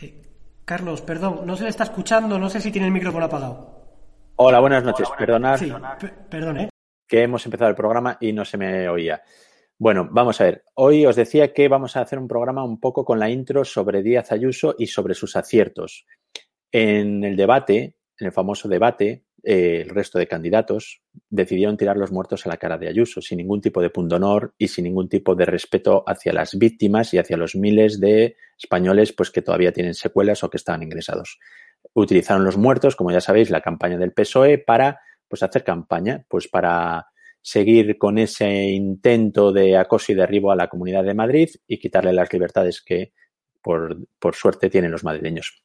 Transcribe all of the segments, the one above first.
Eh, Carlos, perdón, no se le está escuchando, no sé si tiene el micrófono apagado. Hola, buenas noches. Perdonad Sí, pe- perdón, ¿eh? que hemos empezado el programa y no se me oía. Bueno, vamos a ver. Hoy os decía que vamos a hacer un programa un poco con la intro sobre Díaz Ayuso y sobre sus aciertos. En el debate, en el famoso debate, eh, el resto de candidatos decidieron tirar los muertos a la cara de Ayuso, sin ningún tipo de pundonor y sin ningún tipo de respeto hacia las víctimas y hacia los miles de españoles pues, que todavía tienen secuelas o que están ingresados. Utilizaron los muertos, como ya sabéis, la campaña del PSOE para pues, hacer campaña, pues para seguir con ese intento de acoso y derribo a la Comunidad de Madrid y quitarle las libertades que, por, por suerte, tienen los madrileños.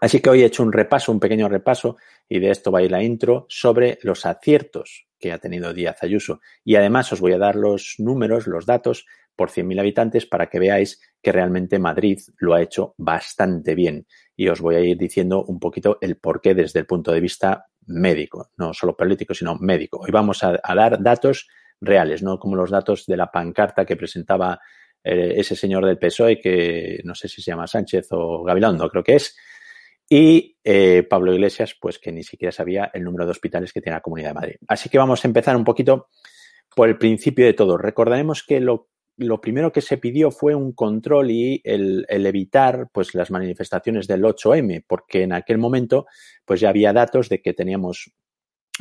Así que hoy he hecho un repaso, un pequeño repaso, y de esto va a ir la intro, sobre los aciertos que ha tenido Díaz Ayuso. Y además os voy a dar los números, los datos por 100.000 habitantes para que veáis que realmente Madrid lo ha hecho bastante bien. Y os voy a ir diciendo un poquito el porqué desde el punto de vista médico, no solo político, sino médico. Hoy vamos a, dar datos reales, no como los datos de la pancarta que presentaba eh, ese señor del PSOE, que no sé si se llama Sánchez o Gabilondo, creo que es, y eh, Pablo Iglesias, pues que ni siquiera sabía el número de hospitales que tiene la Comunidad de Madrid. Así que vamos a empezar un poquito por el principio de todo. Recordaremos que lo, primero que se pidió fue un control y el, el, evitar pues, las manifestaciones del 8M, porque en aquel momento pues, ya había datos de que teníamos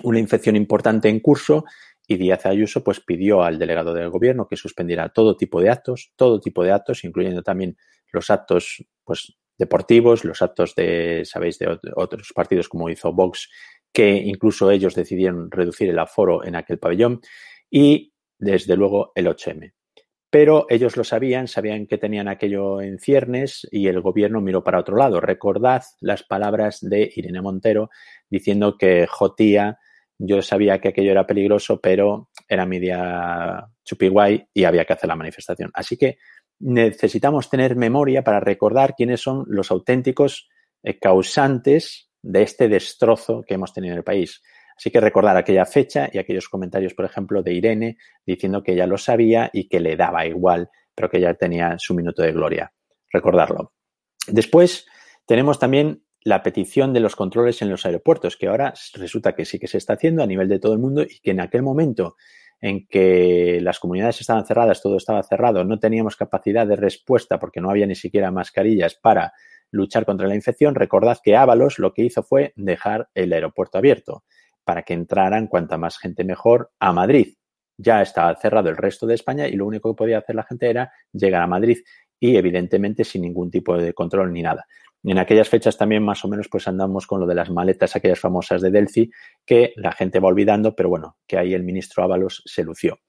una infección importante en curso y Díaz Ayuso pues, pidió al delegado del gobierno que suspendiera todo tipo de actos, todo tipo de actos, incluyendo también los actos pues, deportivos, los actos de, sabéis, de otros partidos como hizo Vox, que incluso ellos decidieron reducir el aforo en aquel pabellón, y desde luego el 8M. Pero ellos lo sabían, sabían que tenían aquello en ciernes y el gobierno miró para otro lado. Recordad las palabras de Irene Montero diciendo que Jotía, yo sabía que aquello era peligroso, pero era media chupiguay y había que hacer la manifestación. Así que necesitamos tener memoria para recordar quiénes son los auténticos eh, causantes de este destrozo que hemos tenido en el país. Así que recordar aquella fecha y aquellos comentarios, por ejemplo, de Irene diciendo que ella lo sabía y que le daba igual, pero que ella tenía su minuto de gloria. Recordarlo. Después tenemos también la petición de los controles en los aeropuertos, que ahora resulta que sí que se está haciendo a nivel de todo el mundo y que en aquel momento en que las comunidades estaban cerradas, todo estaba cerrado, no teníamos capacidad de respuesta porque no había ni siquiera mascarillas para luchar contra la infección, recordad que Ábalos lo que hizo fue dejar el aeropuerto abierto para que entraran cuanta más gente mejor a Madrid. Ya estaba cerrado el resto de España y lo único que podía hacer la gente era llegar a Madrid y evidentemente sin ningún tipo de control ni nada. En aquellas fechas también más o menos pues andamos con lo de las maletas, aquellas famosas de Delphi, que la gente va olvidando, pero bueno, que ahí el ministro Ábalos se lució.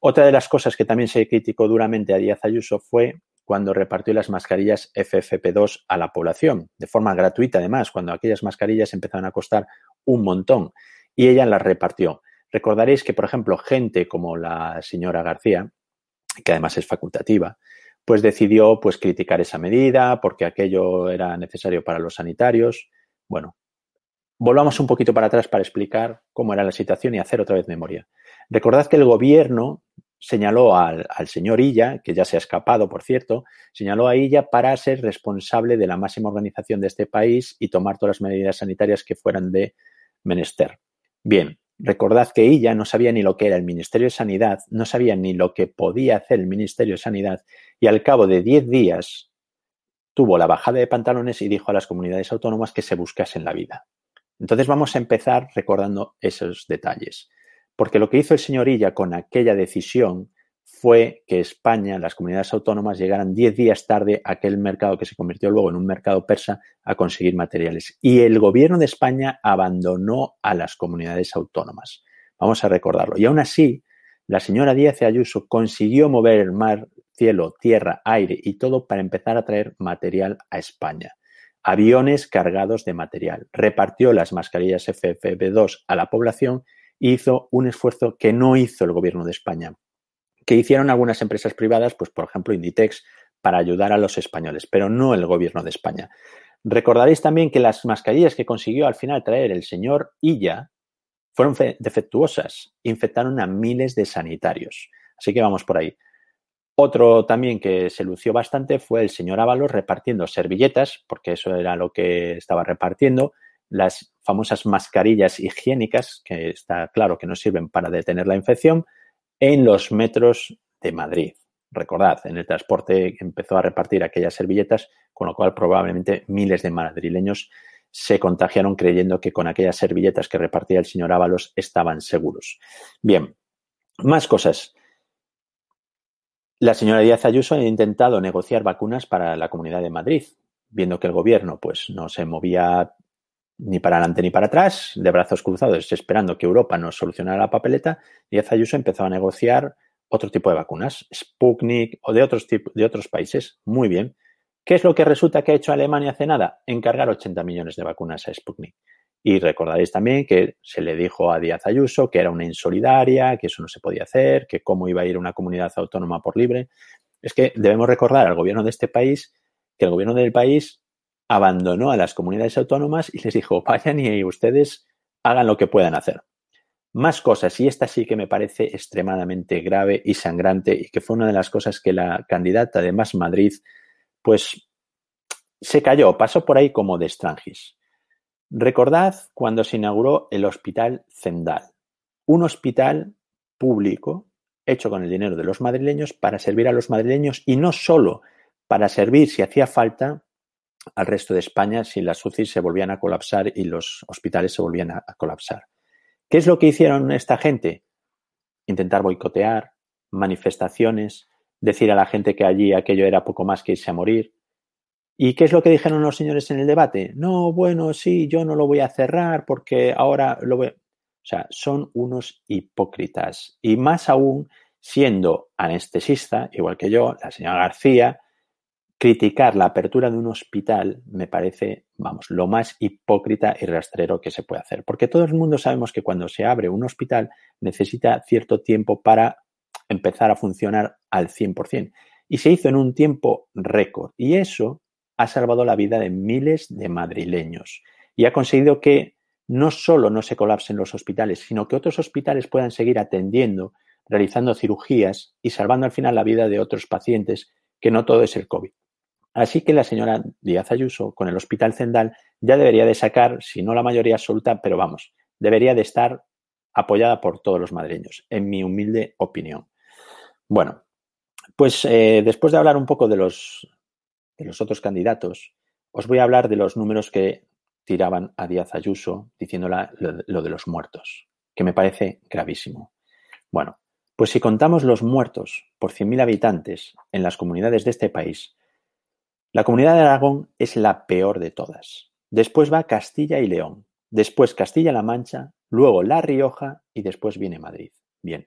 Otra de las cosas que también se criticó duramente a Díaz Ayuso fue cuando repartió las mascarillas FFP2 a la población, de forma gratuita además, cuando aquellas mascarillas empezaron a costar un montón y ella las repartió. Recordaréis que, por ejemplo, gente como la señora García, que además es facultativa, pues decidió pues criticar esa medida porque aquello era necesario para los sanitarios. Bueno, volvamos un poquito para atrás para explicar cómo era la situación y hacer otra vez memoria. Recordad que el gobierno señaló al, al, señor Illa, que ya se ha escapado, por cierto, señaló a Illa para ser responsable de la máxima organización de este país y tomar todas las medidas sanitarias que fueran de menester. Bien, Recordad que ella no sabía ni lo que era el Ministerio de Sanidad, no sabía ni lo que podía hacer el Ministerio de Sanidad y al cabo de 10 días tuvo la bajada de pantalones y dijo a las comunidades autónomas que se buscasen la vida. Entonces vamos a empezar recordando esos detalles. Porque lo que hizo el señor Illa con aquella decisión fue que España, las comunidades autónomas, llegaran 10 días tarde a aquel mercado que se convirtió luego en un mercado persa a conseguir materiales. Y el gobierno de España abandonó a las comunidades autónomas. Vamos a recordarlo. Y aún así, la señora Díaz Ayuso consiguió mover el mar, cielo, tierra, aire y todo para empezar a traer material a España. Aviones cargados de material. Repartió las mascarillas FFP2 a la población e hizo un esfuerzo que no hizo el gobierno de España que hicieron algunas empresas privadas, pues por ejemplo Inditex, para ayudar a los españoles, pero no el gobierno de España. Recordaréis también que las mascarillas que consiguió al final traer el señor Illa fueron defectuosas, infectaron a miles de sanitarios. Así que vamos por ahí. Otro también que se lució bastante fue el señor Ábalos repartiendo servilletas, porque eso era lo que estaba repartiendo, las famosas mascarillas higiénicas, que está claro que no sirven para detener la infección, en los metros de Madrid. Recordad, en el transporte empezó a repartir aquellas servilletas, con lo cual probablemente miles de madrileños se contagiaron creyendo que con aquellas servilletas que repartía el señor Ábalos estaban seguros. Bien, más cosas. La señora Díaz Ayuso ha intentado negociar vacunas para la Comunidad de Madrid, viendo que el gobierno pues, no se movía ni para adelante ni para atrás, de brazos cruzados, esperando que Europa nos solucionara la papeleta, Díaz Ayuso empezó a negociar otro tipo de vacunas, Sputnik o de otros, de otros países. Muy bien. ¿Qué es lo que resulta que ha hecho Alemania hace nada? Encargar 80 millones de vacunas a Sputnik. Y recordaréis también que se le dijo a Díaz Ayuso que era una insolidaria, que eso no se podía hacer, que cómo iba a ir una comunidad autónoma por libre. Es que debemos recordar al gobierno de este país que el gobierno del país abandonó a las comunidades autónomas y les dijo, vayan y ustedes hagan lo que puedan hacer. Más cosas, y esta sí que me parece extremadamente grave y sangrante y que fue una de las cosas que la candidata de Más Madrid, pues se cayó, pasó por ahí como de estrangis. Recordad cuando se inauguró el Hospital Zendal, un hospital público hecho con el dinero de los madrileños para servir a los madrileños y no solo para servir si hacía falta al resto de España si las UCI se volvían a colapsar y los hospitales se volvían a, colapsar. ¿Qué es lo que hicieron esta gente? Intentar boicotear, manifestaciones, decir a la gente que allí aquello era poco más que irse a morir. ¿Y qué es lo que dijeron los señores en el debate? No, bueno, sí, yo no lo voy a cerrar porque ahora lo voy. O sea, son unos hipócritas. Y más aún siendo anestesista, igual que yo, la señora García, criticar la apertura de un hospital me parece, vamos, lo más hipócrita y rastrero que se puede hacer. Porque todo el mundo sabemos que cuando se abre un hospital necesita cierto tiempo para empezar a funcionar al 100%. y se hizo en un tiempo récord. Y eso ha salvado la vida de miles de madrileños y ha conseguido que no solo no se colapsen los hospitales, sino que otros hospitales puedan seguir atendiendo, realizando cirugías y salvando al final la vida de otros pacientes, que no todo es el COVID. Así que la señora Díaz Ayuso, con el Hospital Zendal, ya debería de sacar, si no la mayoría absoluta, pero vamos, debería de estar apoyada por todos los madrileños, en mi humilde opinión. Bueno, pues eh, después de hablar un poco de los, de los otros candidatos, os voy a hablar de los números que tiraban a Díaz Ayuso diciéndola lo, de los muertos, que me parece gravísimo. Bueno, pues si contamos los muertos por 100.000 habitantes en las comunidades de este país, la comunidad de Aragón es la peor de todas. Después va Castilla y León, después Castilla-La Mancha, luego La Rioja y después viene Madrid. Bien.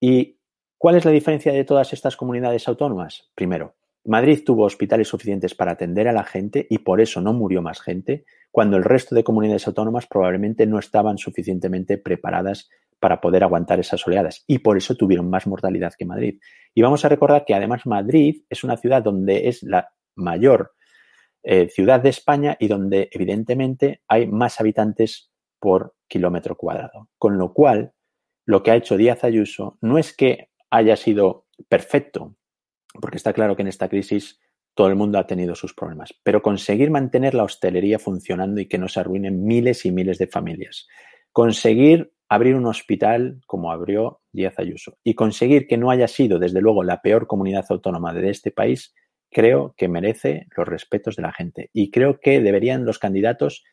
¿Y cuál es la diferencia de todas estas comunidades autónomas? Primero, Madrid tuvo hospitales suficientes para atender a la gente y por eso no murió más gente, cuando el resto de comunidades autónomas probablemente no estaban suficientemente preparadas para poder aguantar esas oleadas y por eso tuvieron más mortalidad que Madrid. Y vamos a recordar que además Madrid es una ciudad donde es la mayor eh, ciudad de España y donde evidentemente hay más habitantes por kilómetro cuadrado. Con lo cual, lo que ha hecho Díaz Ayuso no es que haya sido perfecto, porque está claro que en esta crisis todo el mundo ha tenido sus problemas, pero conseguir mantener la hostelería funcionando y que no se arruinen miles y miles de familias, conseguir abrir un hospital como abrió Díaz Ayuso y conseguir que no haya sido, desde luego, la peor comunidad autónoma de este país, creo que merece los respetos de la gente y creo que deberían los candidatos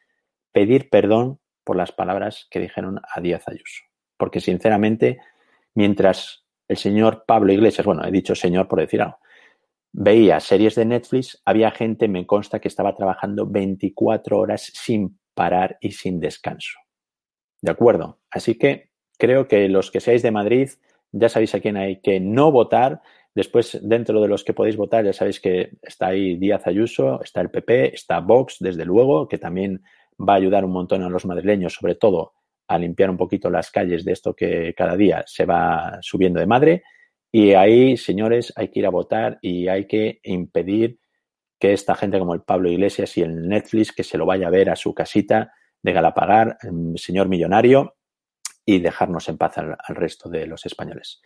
pedir perdón por las palabras que dijeron a Díaz Ayuso, porque sinceramente, mientras el señor Pablo Iglesias, bueno, he dicho señor por decir algo, veía series de Netflix, había gente, me consta, que estaba trabajando 24 horas sin parar y sin descanso. ¿De acuerdo? Así que creo que los que seáis de Madrid ya sabéis a quién hay que no votar. Después, dentro de los que podéis votar, ya sabéis que está ahí Díaz Ayuso, está el PP, está Vox, desde luego, que también va a ayudar un montón a los madrileños, sobre todo a limpiar un poquito las calles de esto que cada día se va subiendo de madre. Y ahí, señores, hay que ir a votar y hay que impedir que esta gente como el Pablo Iglesias y el Netflix que se lo vaya a ver a su casita de Galapagar, mm, señor millonario, y dejarnos en paz al, resto de los españoles.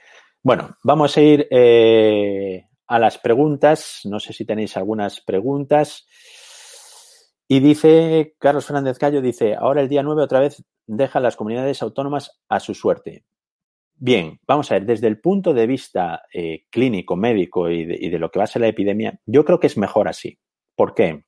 Bueno, vamos a ir eh, a las preguntas. No sé si tenéis algunas preguntas. Y dice Carlos Fernández Callo, dice, ahora el día 9 otra vez deja las comunidades autónomas a su suerte. Bien, vamos a ver, desde el punto de vista eh, clínico, médico y de, lo que va a ser la epidemia, yo creo que es mejor así. ¿Por qué?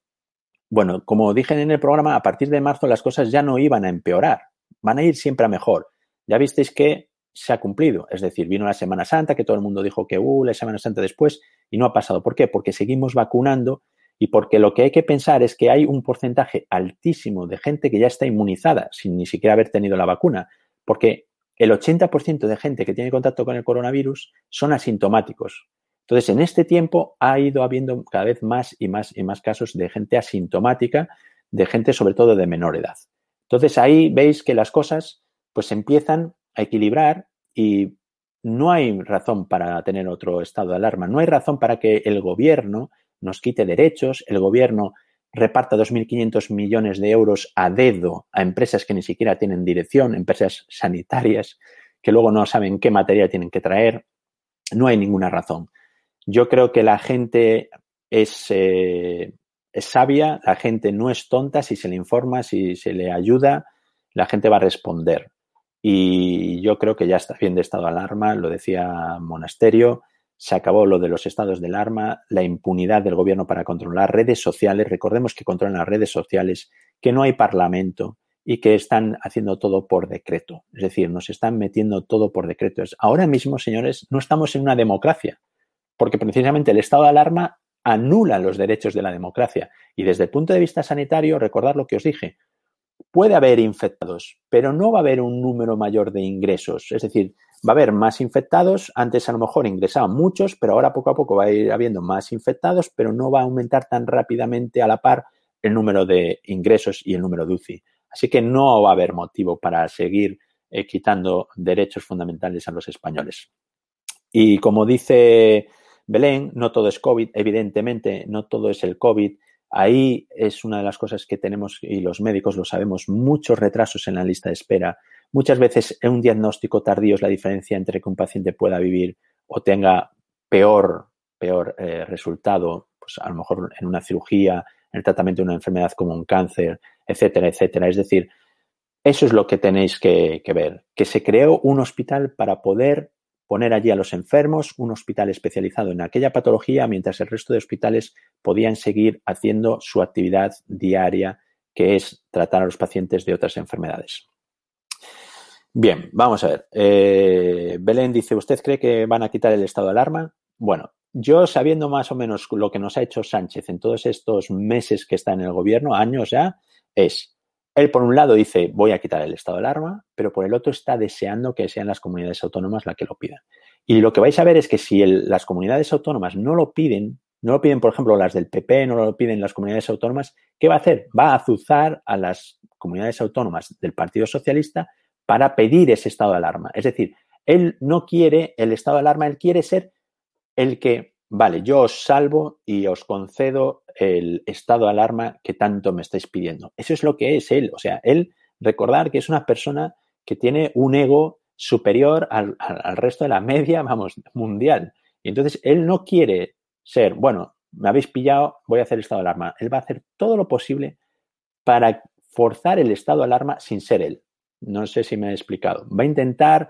Bueno, como dije en el programa, a partir de marzo las cosas ya no iban a empeorar, van a ir siempre a mejor. Ya visteis que se ha cumplido, es decir, vino la Semana Santa, que todo el mundo dijo que, uh, la Semana Santa después, y no ha pasado. ¿Por qué? Porque seguimos vacunando y porque lo que hay que pensar es que hay un porcentaje altísimo de gente que ya está inmunizada sin ni siquiera haber tenido la vacuna, porque el 80% de gente que tiene contacto con el coronavirus son asintomáticos. Entonces, en este tiempo ha ido habiendo cada vez más y más y más casos de gente asintomática, de gente sobre todo de menor edad. Entonces, ahí veis que las cosas pues empiezan a equilibrar y no hay razón para tener otro estado de alarma, no hay razón para que el gobierno nos quite derechos, el gobierno reparta 2.500 millones de euros a dedo a empresas que ni siquiera tienen dirección, empresas sanitarias, que luego no saben qué materia tienen que traer. No hay ninguna razón. Yo creo que la gente es, eh, es sabia, la gente no es tonta, si se le informa, si se le ayuda, la gente va a responder. Y yo creo que ya está bien de estado de alarma, lo decía Monasterio, se acabó lo de los estados del arma, la impunidad del gobierno para controlar redes sociales. Recordemos que controlan las redes sociales, que no hay parlamento y que están haciendo todo por decreto. Es decir, nos están metiendo todo por decreto. Ahora mismo, señores, no estamos en una democracia, porque precisamente el estado de alarma anula los derechos de la democracia. Y desde el punto de vista sanitario, recordar lo que os dije, puede haber infectados, pero no va a haber un número mayor de ingresos. Es decir, va a haber más infectados. Antes a lo mejor ingresaban muchos, pero ahora poco a poco va a ir habiendo más infectados, pero no va a aumentar tan rápidamente a la par el número de ingresos y el número de UCI. Así que no va a haber motivo para seguir eh, quitando derechos fundamentales a los españoles. Y como dice Belén, no todo es COVID, evidentemente, no todo es el COVID. Ahí es una de las cosas que tenemos, y los médicos lo sabemos, muchos retrasos en la lista de espera. Muchas veces un diagnóstico tardío es la diferencia entre que un paciente pueda vivir o tenga peor, peor eh, resultado, pues a lo mejor en una cirugía, en el tratamiento de una enfermedad como un cáncer, etcétera, etcétera. Es decir, eso es lo que tenéis que ver, que se creó un hospital para poder poner allí a los enfermos, un hospital especializado en aquella patología, mientras el resto de hospitales podían seguir haciendo su actividad diaria, que es tratar a los pacientes de otras enfermedades. Bien, vamos a ver. Eh, Belén dice, ¿usted cree que van a quitar el estado de alarma? Bueno, yo sabiendo más o menos lo que nos ha hecho Sánchez en todos estos meses que está en el gobierno, años ya, es él, por un lado, dice, voy a quitar el estado de alarma, pero por el otro está deseando que sean las comunidades autónomas las que lo pidan. Y lo que vais a ver es que si las comunidades autónomas no lo piden, no lo piden, por ejemplo, las del PP, no lo piden las comunidades autónomas, ¿qué va a hacer? Va a azuzar a las comunidades autónomas del Partido Socialista para pedir ese estado de alarma. Es decir, él no quiere el estado de alarma, él quiere ser el que vale, yo os salvo y os concedo el estado de alarma que tanto me estáis pidiendo. Eso es lo que es él. O sea, él, recordar que es una persona que tiene un ego superior al, al, resto de la media, vamos, mundial. Y entonces él no quiere ser, bueno, me habéis pillado, voy a hacer estado de alarma. Él va a hacer todo lo posible para forzar el estado de alarma sin ser él. No sé si me he explicado. Va a intentar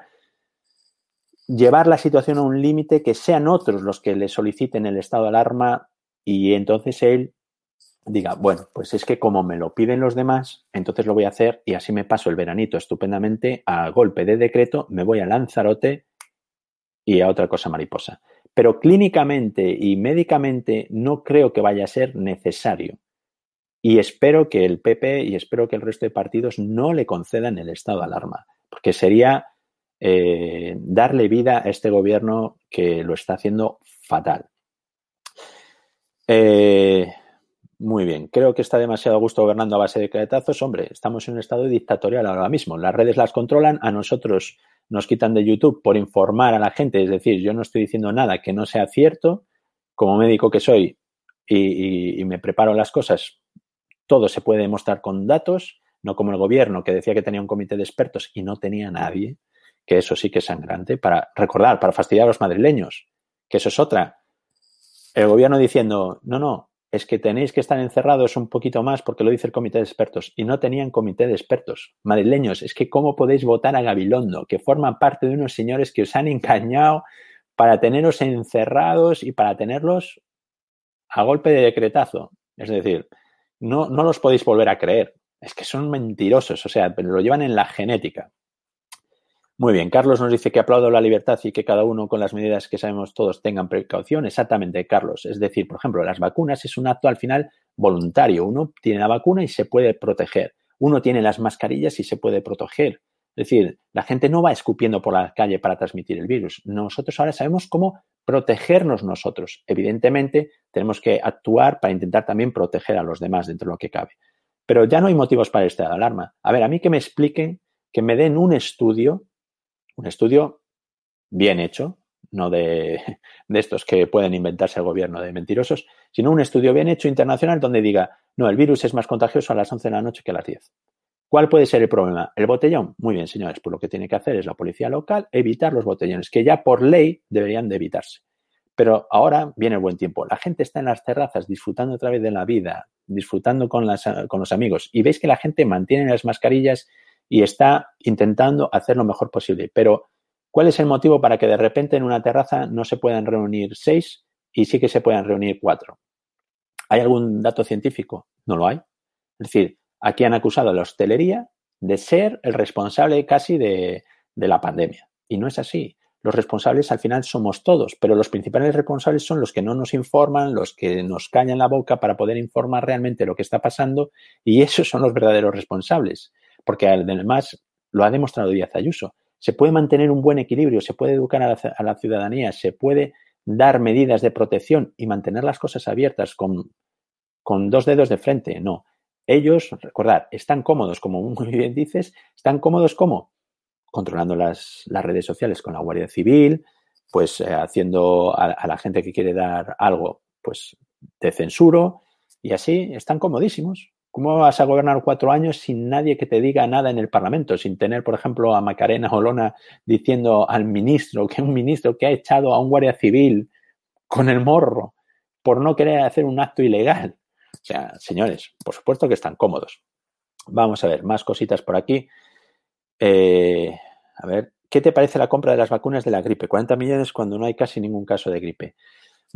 llevar la situación a un límite que sean otros los que le soliciten el estado de alarma y entonces él diga, bueno, pues es que como me lo piden los demás, entonces lo voy a hacer y así me paso el veranito estupendamente a golpe de decreto, me voy a Lanzarote y a otra cosa mariposa. Pero clínicamente y médicamente no creo que vaya a ser necesario. Y espero que el PP y espero que el resto de partidos no le concedan el estado de alarma, porque sería eh, darle vida a este gobierno que lo está haciendo fatal. Eh, muy bien, creo que está demasiado a gusto gobernando a base de decretazos. Hombre, estamos en un estado dictatorial ahora mismo. Las redes las controlan, a nosotros nos quitan de YouTube por informar a la gente. Es decir, yo no estoy diciendo nada que no sea cierto. Como médico que soy y, y, y me preparo las cosas, todo se puede demostrar con datos, no como el gobierno que decía que tenía un comité de expertos y no tenía nadie que eso sí que es sangrante, para recordar, para fastidiar a los madrileños, que eso es otra. El gobierno diciendo, no, no, es que tenéis que estar encerrados un poquito más porque lo dice el comité de expertos. Y no tenían comité de expertos. Madrileños, es que cómo podéis votar a Gabilondo, que forman parte de unos señores que os han engañado para teneros encerrados y para tenerlos a golpe de decretazo. Es decir, no, no los podéis volver a creer. Es que son mentirosos, o sea, lo llevan en la genética. Muy bien, Carlos nos dice que aplaudo la libertad y que cada uno con las medidas que sabemos todos tengan precaución. Exactamente, Carlos. Es decir, por ejemplo, las vacunas es un acto al final voluntario. Uno tiene la vacuna y se puede proteger. Uno tiene las mascarillas y se puede proteger. Es decir, la gente no va escupiendo por la calle para transmitir el virus. Nosotros ahora sabemos cómo protegernos nosotros. Evidentemente, tenemos que actuar para intentar también proteger a los demás dentro de lo que cabe. Pero ya no hay motivos para esta alarma. A ver, a mí que me expliquen, que me den un estudio un estudio bien hecho, no de, de, estos que pueden inventarse el gobierno de mentirosos, sino un estudio bien hecho internacional donde diga, no, el virus es más contagioso a las 11 de la noche que a las 10. ¿Cuál puede ser el problema? ¿El botellón? Muy bien, señores, pues lo que tiene que hacer es la policía local evitar los botellones, que ya por ley deberían de evitarse. Pero ahora viene el buen tiempo. La gente está en las terrazas disfrutando otra vez de la vida, disfrutando con, las, con los amigos. Y veis que la gente mantiene las mascarillas y está intentando hacer lo mejor posible. Pero, ¿cuál es el motivo para que de repente en una terraza no se puedan reunir seis y sí que se puedan reunir cuatro? ¿Hay algún dato científico? No lo hay. Es decir, aquí han acusado a la hostelería de ser el responsable casi de, la pandemia. Y no es así. Los responsables al final somos todos, pero los principales responsables son los que no nos informan, los que nos cañan la boca para poder informar realmente lo que está pasando y esos son los verdaderos responsables porque además lo ha demostrado Díaz Ayuso. Se puede mantener un buen equilibrio, se puede educar a la, a la ciudadanía, se puede dar medidas de protección y mantener las cosas abiertas con, con dos dedos de frente. No. Ellos, recordad, están cómodos, como muy bien dices, están cómodos como controlando las, redes sociales con la Guardia Civil, pues eh, haciendo a, a, la gente que quiere dar algo, pues te censuro y así están comodísimos. ¿Cómo vas a gobernar cuatro años sin nadie que te diga nada en el Parlamento? Sin tener, por ejemplo, a Macarena Olona diciendo al ministro que un ministro que ha echado a un guardia civil con el morro por no querer hacer un acto ilegal. O sea, señores, por supuesto que están cómodos. Vamos a ver, más cositas por aquí. Eh, a ver, ¿qué te parece la compra de las vacunas de la gripe? 40 millones cuando no hay casi ningún caso de gripe.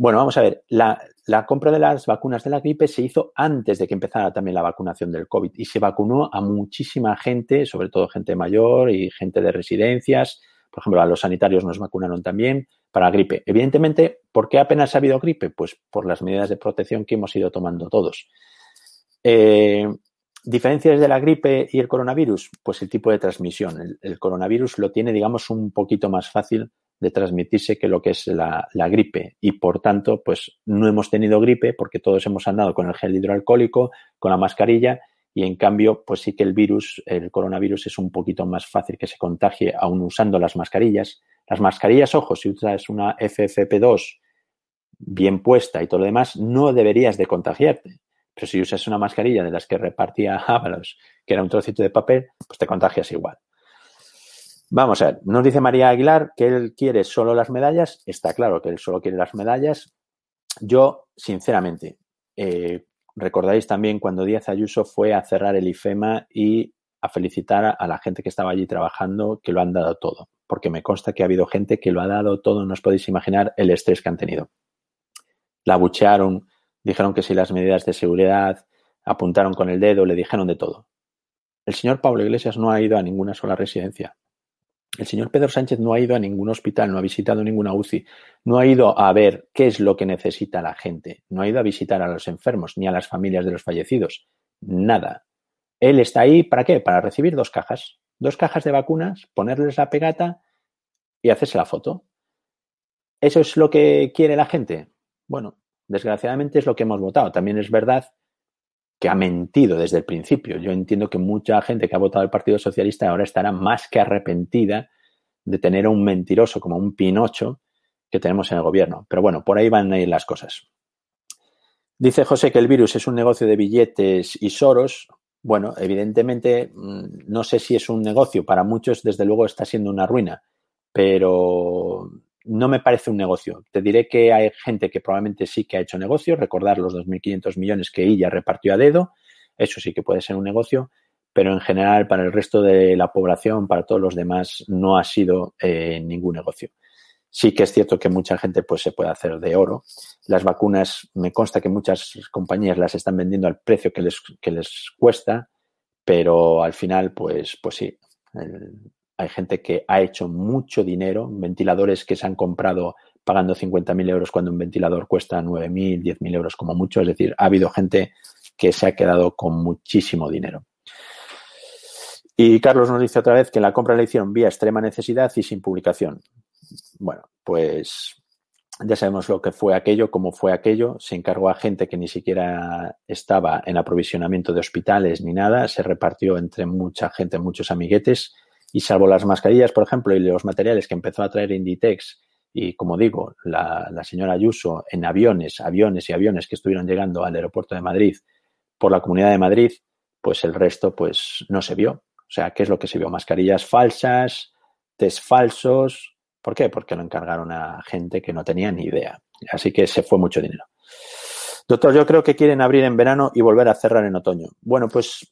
Bueno, vamos a ver, la, compra de las vacunas de la gripe se hizo antes de que empezara también la vacunación del COVID y se vacunó a muchísima gente, sobre todo gente mayor y gente de residencias. Por ejemplo, a los sanitarios nos vacunaron también para la gripe. Evidentemente, ¿por qué apenas ha habido gripe? Pues por las medidas de protección que hemos ido tomando todos. Eh, ¿Diferencias de la gripe y el coronavirus? Pues el tipo de transmisión. El, coronavirus lo tiene, digamos, un poquito más fácil de transmitirse que lo que es la, la, gripe y por tanto pues no hemos tenido gripe porque todos hemos andado con el gel hidroalcohólico, con la mascarilla y en cambio pues sí que el virus, el coronavirus es un poquito más fácil que se contagie aún usando las mascarillas. Las mascarillas, ojo, si usas una FFP2 bien puesta y todo lo demás, no deberías de contagiarte. Pero si usas una mascarilla de las que repartía Ábalos, que era un trocito de papel, pues te contagias igual. Vamos a ver, nos dice María Aguilar que él quiere solo las medallas. Está claro que él solo quiere las medallas. Yo, sinceramente, eh, recordáis también cuando Díaz Ayuso fue a cerrar el IFEMA y a felicitar a la gente que estaba allí trabajando, que lo han dado todo, porque me consta que ha habido gente que lo ha dado todo, no os podéis imaginar el estrés que han tenido. La buchearon, dijeron que si las medidas de seguridad, apuntaron con el dedo, le dijeron de todo. El señor Pablo Iglesias no ha ido a ninguna sola residencia. El señor Pedro Sánchez no ha ido a ningún hospital, no ha visitado ninguna UCI, no ha ido a ver qué es lo que necesita la gente, no ha ido a visitar a los enfermos ni a las familias de los fallecidos. Nada. Él está ahí para qué? Para recibir dos cajas. Dos cajas de vacunas, ponerles la pegata y hacerse la foto. ¿Eso es lo que quiere la gente? Bueno, desgraciadamente es lo que hemos votado. También es verdad que ha mentido desde el principio. Yo entiendo que mucha gente que ha votado al Partido Socialista ahora estará más que arrepentida de tener a un mentiroso como un Pinocho que tenemos en el gobierno. Pero bueno, por ahí van a ir las cosas. Dice José que el virus es un negocio de billetes y soros. Bueno, evidentemente, mm, no sé si es un negocio. Para muchos, desde luego, está siendo una ruina. Pero no me parece un negocio. Te diré que hay gente que probablemente sí que ha hecho negocio, recordar los 2.500 millones que ella repartió a dedo, eso sí que puede ser un negocio, pero en general para el resto de la población, para todos los demás, no ha sido eh, ningún negocio. Sí que es cierto que mucha gente pues se puede hacer de oro. Las vacunas, me consta que muchas compañías las están vendiendo al precio que les, que les cuesta, pero al final, pues, pues sí, hay gente que ha hecho mucho dinero, ventiladores que se han comprado pagando 50.000 euros cuando un ventilador cuesta 9.000, 10.000 euros como mucho. Es decir, ha habido gente que se ha quedado con muchísimo dinero. Y Carlos nos dice otra vez que la compra la hicieron vía extrema necesidad y sin publicación. Bueno, pues ya sabemos lo que fue aquello, cómo fue aquello. Se encargó a gente que ni siquiera estaba en aprovisionamiento de hospitales ni nada. Se repartió entre mucha gente, muchos amiguetes y salvo las mascarillas, por ejemplo, y los materiales que empezó a traer Inditex, y como digo, la, la, señora Ayuso en aviones, aviones y aviones que estuvieron llegando al aeropuerto de Madrid por la Comunidad de Madrid, pues el resto pues no se vio. O sea, ¿qué es lo que se vio? Mascarillas falsas, test falsos. ¿Por qué? Porque lo encargaron a gente que no tenía ni idea. Así que se fue mucho dinero. Doctor, yo creo que quieren abrir en verano y volver a cerrar en otoño. Bueno, pues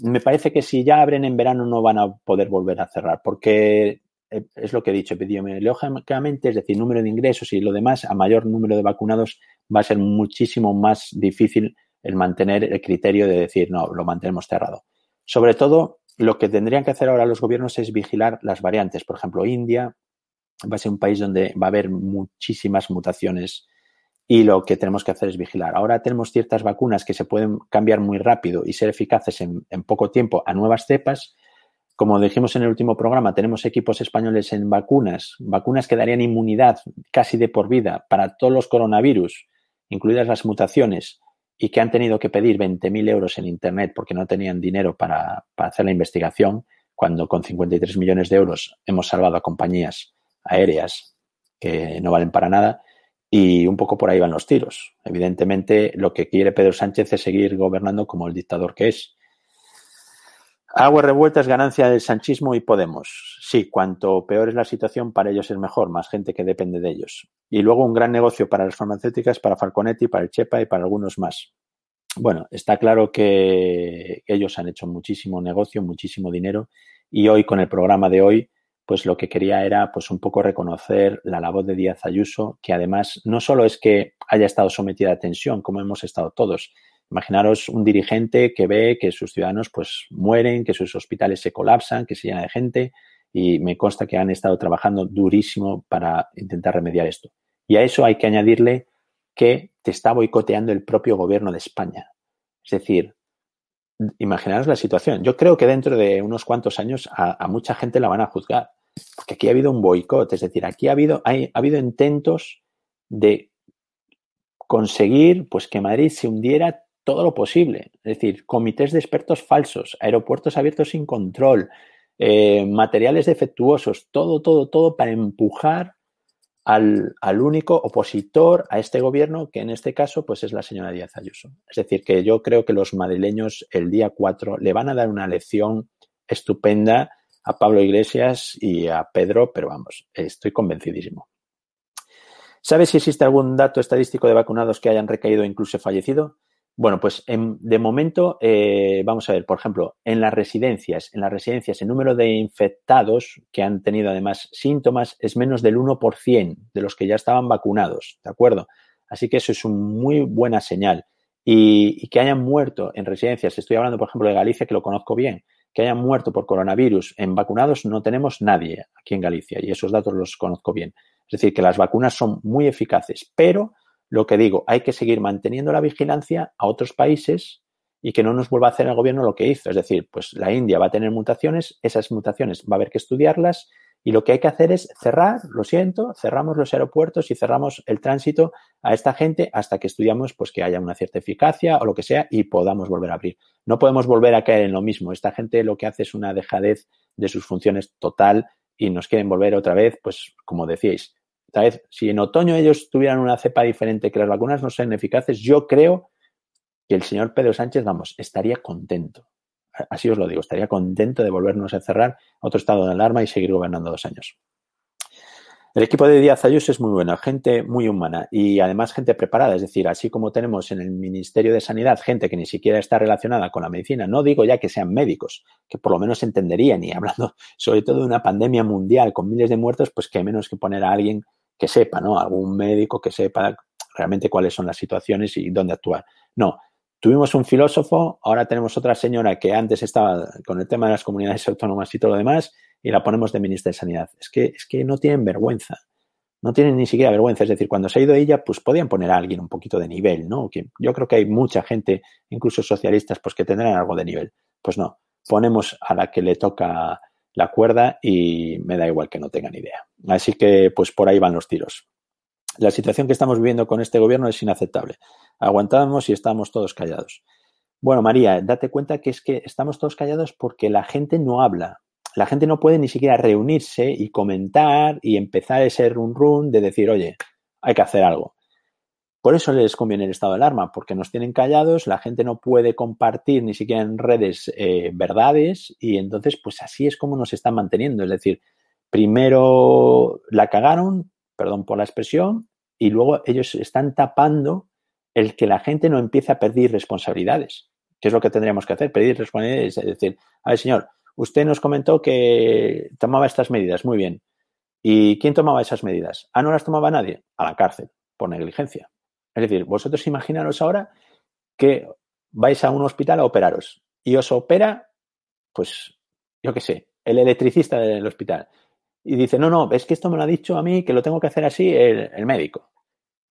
me parece que si ya abren en verano no van a poder volver a cerrar, porque eh, es lo que he dicho, epidemiológicamente, es decir, número de ingresos y lo demás, a mayor número de vacunados va a ser muchísimo más difícil el mantener el criterio de decir, no, lo mantenemos cerrado. Sobre todo, lo que tendrían que hacer ahora los gobiernos es vigilar las variantes. Por ejemplo, India va a ser un país donde va a haber muchísimas mutaciones y lo que tenemos que hacer es vigilar. Ahora tenemos ciertas vacunas que se pueden cambiar muy rápido y ser eficaces en, poco tiempo a nuevas cepas. Como dijimos en el último programa, tenemos equipos españoles en vacunas, vacunas que darían inmunidad casi de por vida para todos los coronavirus, incluidas las mutaciones, y que han tenido que pedir 20.000 euros en Internet porque no tenían dinero para, para hacer la investigación, cuando con 53 millones de euros hemos salvado a compañías aéreas que no valen para nada y un poco por ahí van los tiros. Evidentemente, lo que quiere Pedro Sánchez es seguir gobernando como el dictador que es. Agua revuelta es ganancia del sanchismo y Podemos. Sí, cuanto peor es la situación, para ellos es mejor, más gente que depende de ellos. Y luego un gran negocio para las farmacéuticas, para Falconetti, para el Chepa y para algunos más. Bueno, está claro que ellos han hecho muchísimo negocio, muchísimo dinero y hoy con el programa de hoy pues lo que quería era pues un poco reconocer la labor de Díaz Ayuso, que además no solo es que haya estado sometida a tensión, como hemos estado todos. Imaginaros un dirigente que ve que sus ciudadanos pues mueren, que sus hospitales se colapsan, que se llenan de gente y me consta que han estado trabajando durísimo para intentar remediar esto. Y a eso hay que añadirle que te está boicoteando el propio gobierno de España. Es decir, imaginaros la situación. Yo creo que dentro de unos cuantos años a mucha gente la van a juzgar porque aquí ha habido un boicot, es decir, aquí ha habido, ha habido intentos de conseguir pues, que Madrid se hundiera todo lo posible. Es decir, comités de expertos falsos, aeropuertos abiertos sin control, eh, materiales defectuosos, todo, todo, todo para empujar al, al, único opositor a este gobierno, que en este caso pues es la señora Díaz Ayuso. Es decir, que yo creo que los madrileños el día 4 le van a dar una lección estupenda a Pablo Iglesias y a Pedro, pero vamos, estoy convencidísimo. ¿Sabes si existe algún dato estadístico de vacunados que hayan recaído o incluso fallecido? Bueno, pues en, de momento, eh, vamos a ver, por ejemplo, en las residencias, en las residencias, el número de infectados que han tenido además síntomas es menos del 1% de los que ya estaban vacunados, ¿de acuerdo? Así que eso es una muy buena señal. Y, y que hayan muerto en residencias, estoy hablando, por ejemplo, de Galicia, que lo conozco bien, que hayan muerto por coronavirus en vacunados no tenemos nadie aquí en Galicia y esos datos los conozco bien. Es decir, que las vacunas son muy eficaces, pero lo que digo, hay que seguir manteniendo la vigilancia a otros países y que no nos vuelva a hacer el gobierno lo que hizo. Es decir, pues la India va a tener mutaciones, esas mutaciones va a haber que estudiarlas y lo que hay que hacer es cerrar, lo siento, cerramos los aeropuertos y cerramos el tránsito a esta gente hasta que estudiamos pues que haya una cierta eficacia o lo que sea y podamos volver a abrir. No podemos volver a caer en lo mismo. Esta gente lo que hace es una dejadez de sus funciones total y nos quieren volver otra vez, pues como decíais, otra vez, si en otoño ellos tuvieran una cepa diferente que las vacunas no sean eficaces, yo creo que el señor Pedro Sánchez, vamos, estaría contento así os lo digo, estaría contento de volvernos a cerrar otro estado de alarma y seguir gobernando dos años. El equipo de Díaz Ayuso es muy bueno, gente muy humana y además gente preparada. Es decir, así como tenemos en el Ministerio de Sanidad gente que ni siquiera está relacionada con la medicina, no digo ya que sean médicos, que por lo menos entenderían y hablando sobre todo de una pandemia mundial con miles de muertos, pues que menos que poner a alguien que sepa, ¿no? Algún médico que sepa realmente cuáles son las situaciones y dónde actuar. No, Tuvimos un filósofo, ahora tenemos otra señora que antes estaba con el tema de las comunidades autónomas y todo lo demás, y la ponemos de ministra de Sanidad. Es que, es que no tienen vergüenza. No tienen ni siquiera vergüenza. Es decir, cuando se ha ido ella, pues podían poner a alguien un poquito de nivel, ¿no? Que yo creo que hay mucha gente, incluso socialistas, pues que tendrán algo de nivel. Pues no, ponemos a la que le toca la cuerda y me da igual que no tengan idea. Así que, pues por ahí van los tiros. La situación que estamos viviendo con este gobierno es inaceptable. Aguantamos y estamos todos callados. Bueno, María, date cuenta que es que estamos todos callados porque la gente no habla. La gente no puede ni siquiera reunirse y comentar y empezar ese run run de decir, oye, hay que hacer algo. Por eso les conviene el estado de alarma, porque nos tienen callados, la gente no puede compartir ni siquiera en redes eh, verdades y entonces pues así es como nos están manteniendo. Es decir, primero la cagaron, perdón por la expresión, y luego ellos están tapando el que la gente no empiece a pedir responsabilidades. ¿Qué es lo que tendríamos que hacer? Pedir responsabilidades. Es decir, a ver, señor, usted nos comentó que tomaba estas medidas. Muy bien. ¿Y quién tomaba esas medidas? Ah, no las tomaba nadie. A la cárcel, por negligencia. Es decir, vosotros imaginaros ahora que vais a un hospital a operaros y os opera, pues, yo qué sé, el electricista del hospital y dice, no, no, es que esto me lo ha dicho a mí, que lo tengo que hacer así el, médico.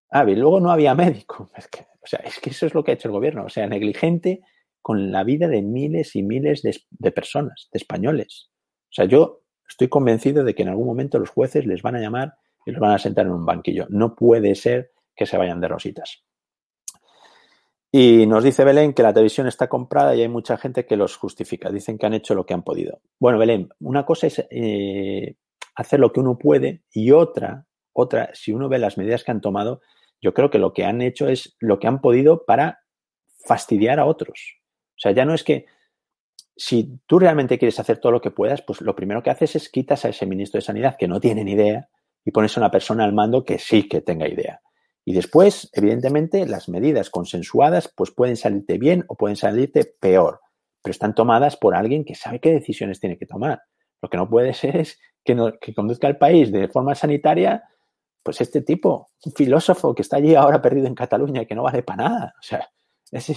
Ah, y luego no había médico. Es que, o sea, es que eso es lo que ha hecho el gobierno. O sea, negligente con la vida de miles y miles de, personas, de españoles. O sea, yo estoy convencido de que en algún momento los jueces les van a llamar y los van a sentar en un banquillo. No puede ser que se vayan de rositas. Y nos dice Belén que la televisión está comprada y hay mucha gente que los justifica. Dicen que han hecho lo que han podido. Bueno, Belén, una cosa es eh, hacer lo que uno puede y otra, otra, si uno ve las medidas que han tomado, yo creo que lo que han hecho es lo que han podido para fastidiar a otros. O sea, ya no es que si tú realmente quieres hacer todo lo que puedas, pues lo primero que haces es quitas a ese ministro de Sanidad que no tiene ni idea y pones a una persona al mando que sí que tenga idea. Y después, evidentemente, las medidas consensuadas pues pueden salirte bien o pueden salirte peor, pero están tomadas por alguien que sabe qué decisiones tiene que tomar. Lo que no puede ser es que, que conduzca al país de forma sanitaria, pues este tipo, un filósofo que está allí ahora perdido en Cataluña y que no vale para nada. O sea, es,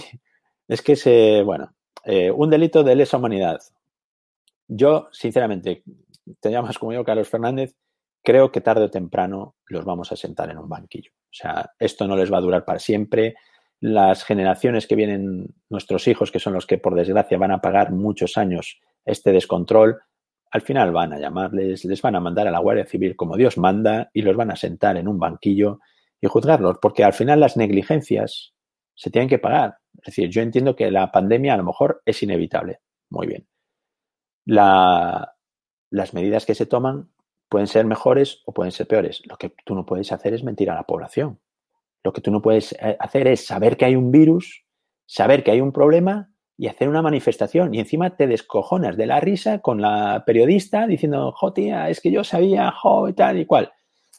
es que se, bueno, eh, un delito de lesa humanidad. Yo, sinceramente, te llamas como yo, Carlos Fernández, creo que tarde o temprano los vamos a sentar en un banquillo. O sea, esto no les va a durar para siempre. Las generaciones que vienen, nuestros hijos, que son los que por desgracia van a pagar muchos años este descontrol, al final van a llamarles, les van a mandar a la Guardia Civil como Dios manda y los van a sentar en un banquillo y juzgarlos, porque al final las negligencias se tienen que pagar. Es decir, yo entiendo que la pandemia a lo mejor es inevitable. Muy bien. La, las medidas que se toman pueden ser mejores o pueden ser peores. Lo que tú no puedes hacer es mentir a la población. Lo que tú no puedes eh, hacer es saber que hay un virus, saber que hay un problema y hacer una manifestación. Y encima te descojonas de la risa con la periodista diciendo, jo, tía, es que yo sabía, jo, y tal y cual.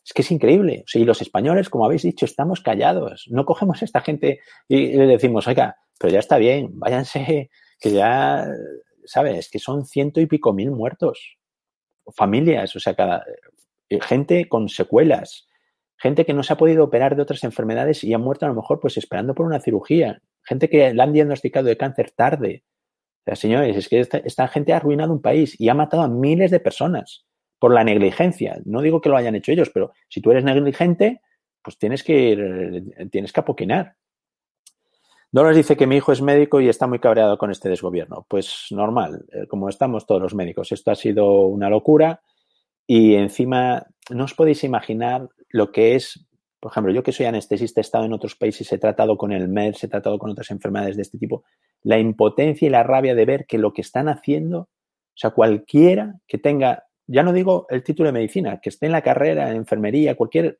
Es que es increíble. O y los españoles, como habéis dicho, estamos callados. No cogemos a esta gente y le decimos, oiga, pero ya está bien, váyanse, que ya, ¿sabes? Que son ciento y pico mil muertos familias, o sea, cada, eh, gente con secuelas, gente que no se ha podido operar de otras enfermedades y ha muerto a lo mejor pues esperando por una cirugía, gente que la han diagnosticado de cáncer tarde. Señores, es que esta, gente ha arruinado un país y ha matado a miles de personas por la negligencia. No digo que lo hayan hecho ellos, pero si tú eres negligente, pues tienes que ir, tienes que apoquinar. Dolores dice que mi hijo es médico y está muy cabreado con este desgobierno. Pues normal, eh, como estamos todos los médicos. Esto ha sido una locura y encima no os podéis imaginar lo que es, por ejemplo, yo que soy anestesista, he estado en otros países, he tratado con el MERS, he tratado con otras enfermedades de este tipo, la impotencia y la rabia de ver que lo que están haciendo, o sea, cualquiera que tenga, ya no digo el título de medicina, que esté en la carrera, en enfermería, cualquier,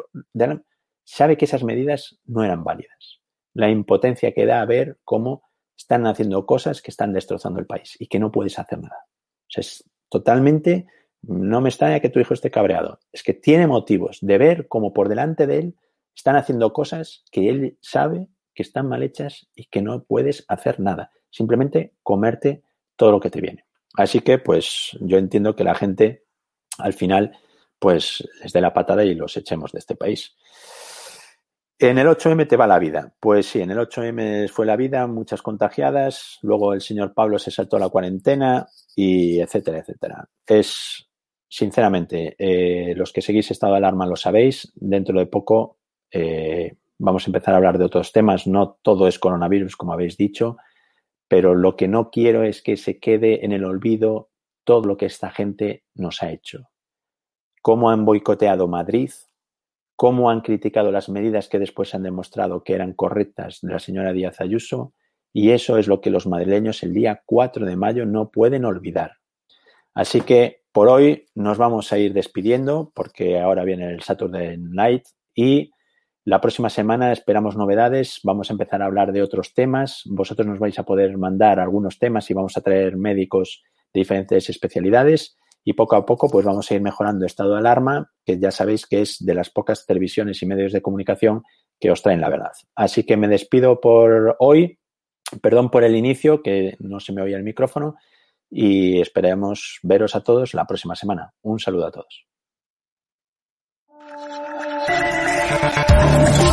sabe que esas medidas no eran válidas. La impotencia que da a ver cómo están haciendo cosas que están destrozando el país y que no puedes hacer nada. O sea, es totalmente, no me extraña que tu hijo esté cabreado, es que tiene motivos de ver cómo por delante de él están haciendo cosas que él sabe que están mal hechas y que no puedes hacer nada, simplemente comerte todo lo que te viene. Así que, pues, yo entiendo que la gente al final, pues, les dé la patada y los echemos de este país. En el 8M te va la vida. Pues sí, en el 8M fue la vida, muchas contagiadas, luego el señor Pablo se saltó la cuarentena y etcétera, etcétera. Es, sinceramente, eh, los que seguís estado de alarma lo sabéis, dentro de poco eh, vamos a empezar a hablar de otros temas, no todo es coronavirus, como habéis dicho, pero lo que no quiero es que se quede en el olvido todo lo que esta gente nos ha hecho. Cómo han boicoteado Madrid, cómo han criticado las medidas que después han demostrado que eran correctas de la señora Díaz Ayuso, y eso es lo que los madrileños el día 4 de mayo no pueden olvidar. Así que por hoy nos vamos a ir despidiendo porque ahora viene el Saturday Night y la próxima semana esperamos novedades, vamos a empezar a hablar de otros temas, vosotros nos vais a poder mandar algunos temas y vamos a traer médicos de diferentes especialidades y poco a poco pues vamos a ir mejorando estado de alarma, que ya sabéis que es de las pocas televisiones y medios de comunicación que os traen la verdad. Así que me despido por hoy, perdón por el inicio, que no se me oía el micrófono, y esperemos veros a todos la próxima semana. Un saludo a todos. Thank you.